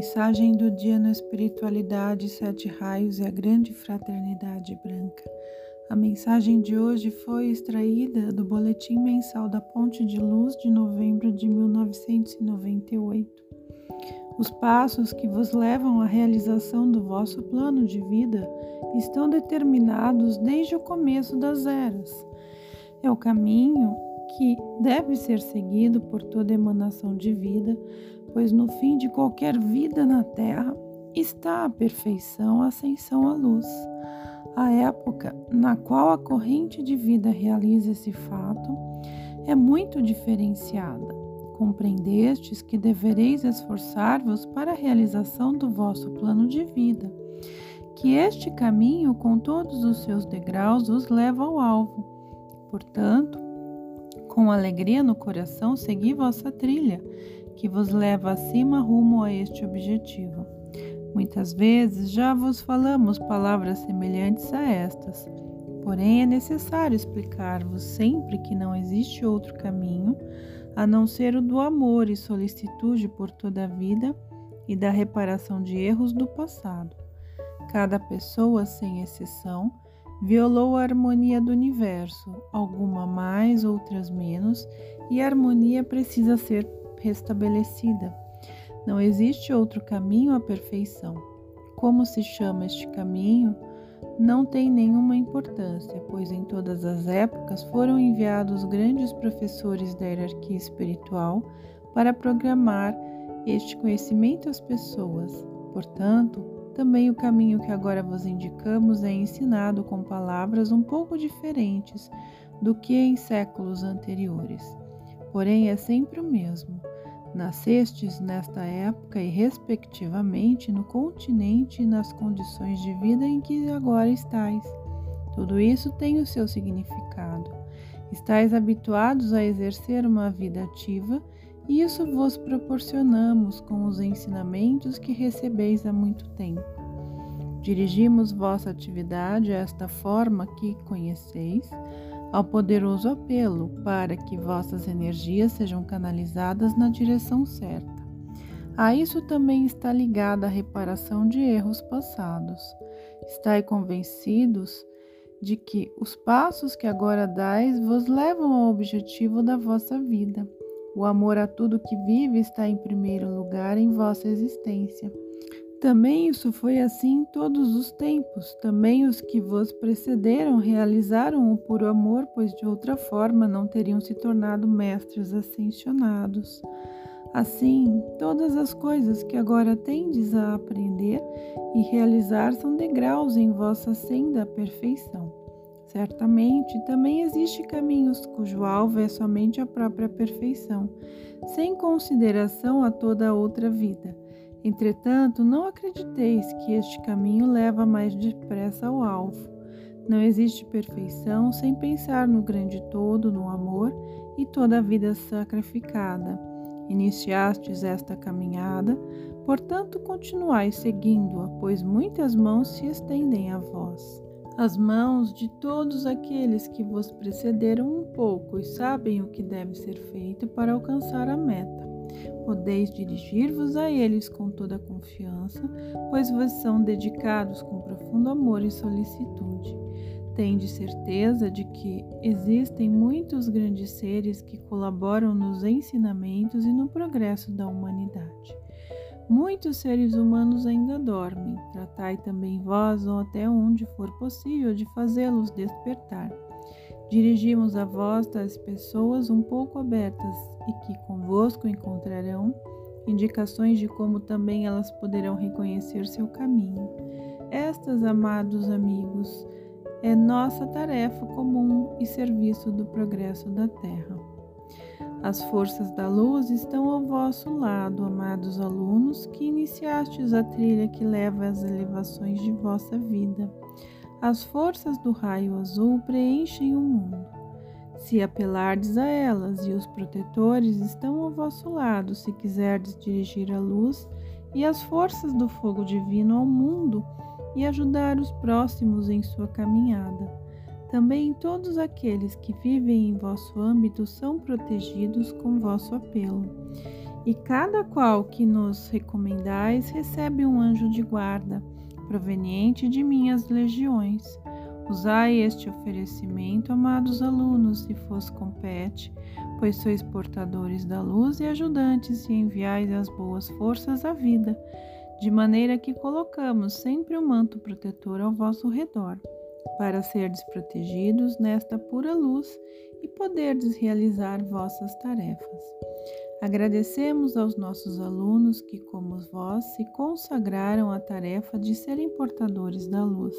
Mensagem do dia na espiritualidade, sete raios e a grande fraternidade branca. A mensagem de hoje foi extraída do boletim mensal da Ponte de Luz de novembro de 1998. Os passos que vos levam à realização do vosso plano de vida estão determinados desde o começo das eras. É o caminho que deve ser seguido por toda emanação de vida, pois no fim de qualquer vida na Terra está a perfeição, a ascensão à luz. A época na qual a corrente de vida realiza esse fato é muito diferenciada. Compreendestes que devereis esforçar-vos para a realização do vosso plano de vida, que este caminho, com todos os seus degraus, os leva ao alvo. Portanto, com alegria no coração, segui vossa trilha, que vos leva acima rumo a este objetivo. Muitas vezes já vos falamos palavras semelhantes a estas, porém é necessário explicar-vos sempre que não existe outro caminho a não ser o do amor e solicitude por toda a vida e da reparação de erros do passado. Cada pessoa, sem exceção, violou a harmonia do universo, alguma mais, outras menos, e a harmonia precisa ser restabelecida. Não existe outro caminho à perfeição. Como se chama este caminho não tem nenhuma importância, pois em todas as épocas foram enviados grandes professores da hierarquia espiritual para programar este conhecimento às pessoas. Portanto, também o caminho que agora vos indicamos é ensinado com palavras um pouco diferentes do que em séculos anteriores. Porém, é sempre o mesmo. Nascestes nesta época e, respectivamente, no continente e nas condições de vida em que agora estáis. Tudo isso tem o seu significado. Estais habituados a exercer uma vida ativa e isso vos proporcionamos com os ensinamentos que recebeis há muito tempo. Dirigimos vossa atividade a esta forma que conheceis, ao poderoso apelo para que vossas energias sejam canalizadas na direção certa. A isso também está ligada a reparação de erros passados. Estai convencidos de que os passos que agora dais vos levam ao objetivo da vossa vida o amor a tudo que vive está em primeiro lugar em vossa existência. Também isso foi assim em todos os tempos. Também os que vos precederam realizaram o puro amor, pois de outra forma não teriam se tornado mestres ascensionados. Assim, todas as coisas que agora tendes a aprender e realizar são degraus em vossa senda à perfeição. Certamente também existe caminhos cujo alvo é somente a própria perfeição, sem consideração a toda a outra vida. Entretanto, não acrediteis que este caminho leva mais depressa ao alvo. Não existe perfeição sem pensar no grande todo, no amor e toda a vida sacrificada. Iniciastes esta caminhada, portanto, continuai seguindo-a, pois muitas mãos se estendem a vós as mãos de todos aqueles que vos precederam um pouco e sabem o que deve ser feito para alcançar a meta. Podeis dirigir-vos a eles com toda confiança, pois vos são dedicados com profundo amor e solicitude. Tende certeza de que existem muitos grandes seres que colaboram nos ensinamentos e no progresso da humanidade. Muitos seres humanos ainda dormem. Tratai também vós, ou até onde for possível, de fazê-los despertar. Dirigimos a vós tais pessoas um pouco abertas e que convosco encontrarão indicações de como também elas poderão reconhecer seu caminho. Estas, amados amigos, é nossa tarefa comum e serviço do progresso da Terra. As forças da luz estão ao vosso lado, amados alunos, que iniciastes a trilha que leva às elevações de vossa vida. As forças do raio azul preenchem o mundo. Se apelardes a elas, e os protetores estão ao vosso lado, se quiserdes dirigir a luz e as forças do fogo divino ao mundo e ajudar os próximos em sua caminhada. Também todos aqueles que vivem em vosso âmbito são protegidos com vosso apelo. E cada qual que nos recomendais recebe um anjo de guarda, proveniente de minhas legiões. Usai este oferecimento, amados alunos, se vos compete, pois sois portadores da luz e ajudantes e enviais as boas forças à vida, de maneira que colocamos sempre o um manto protetor ao vosso redor, para serdes protegidos nesta pura luz e poderdes realizar vossas tarefas. Agradecemos aos nossos alunos que, como vós, se consagraram à tarefa de serem portadores da luz.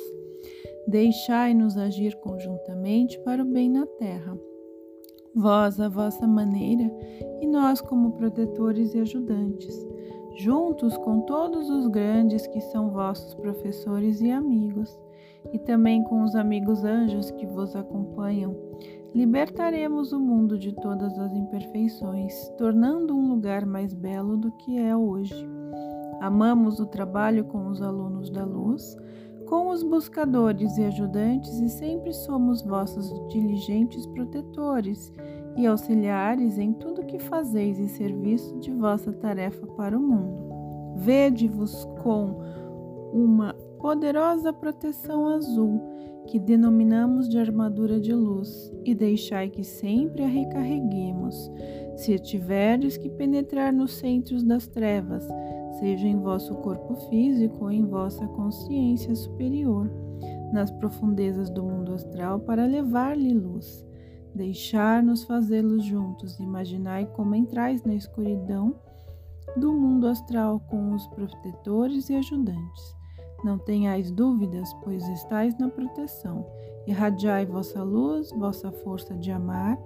Deixai-nos agir conjuntamente para o bem na terra. Vós, à vossa maneira, e nós, como protetores e ajudantes, juntos com todos os grandes que são vossos professores e amigos, e também com os amigos anjos que vos acompanham Libertaremos o mundo de todas as imperfeições, tornando um lugar mais belo do que é hoje. Amamos o trabalho com os alunos da luz, com os buscadores e ajudantes, e sempre somos vossos diligentes protetores e auxiliares em tudo que fazeis em serviço de vossa tarefa para o mundo. Vede-vos com uma poderosa proteção azul que denominamos de armadura de luz, e deixai que sempre a recarreguemos. Se tiverdes que penetrar nos centros das trevas, seja em vosso corpo físico ou em vossa consciência superior, nas profundezas do mundo astral, para levar-lhe luz. Deixar-nos fazê-los juntos, imaginai como entrais na escuridão do mundo astral com os protetores e ajudantes. Não tenhais dúvidas, pois estáis na proteção. Irradiai vossa luz, vossa força de amar,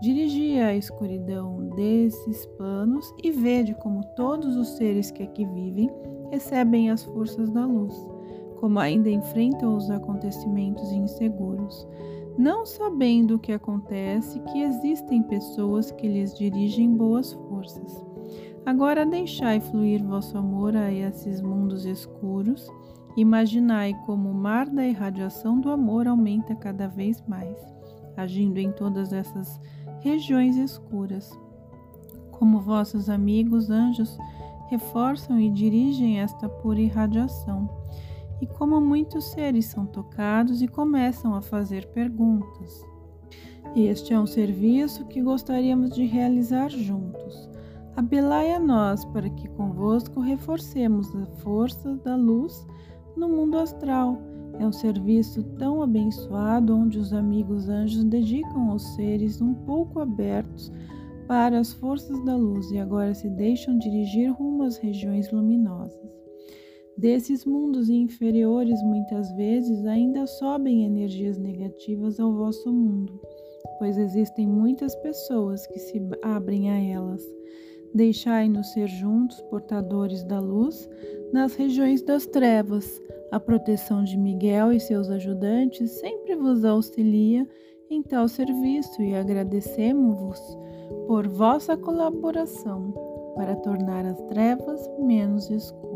dirigi a escuridão desses planos e vede como todos os seres que aqui vivem recebem as forças da luz, como ainda enfrentam os acontecimentos inseguros, não sabendo o que acontece, que existem pessoas que lhes dirigem boas forças. Agora deixai fluir vosso amor a esses mundos escuros Imaginai como o mar da irradiação do amor aumenta cada vez mais, agindo em todas essas regiões escuras. Como vossos amigos anjos reforçam e dirigem esta pura irradiação, e como muitos seres são tocados e começam a fazer perguntas. Este é um serviço que gostaríamos de realizar juntos. Abelai a nós para que convosco reforcemos a força da luz no mundo astral. É um serviço tão abençoado onde os amigos anjos dedicam aos seres um pouco abertos para as forças da luz e agora se deixam dirigir rumo às regiões luminosas. Desses mundos inferiores, muitas vezes ainda sobem energias negativas ao vosso mundo, pois existem muitas pessoas que se abrem a elas. Deixai-nos ser juntos portadores da luz nas regiões das trevas. A proteção de Miguel e seus ajudantes sempre vos auxilia em tal serviço e agradecemos-vos por vossa colaboração para tornar as trevas menos escuras.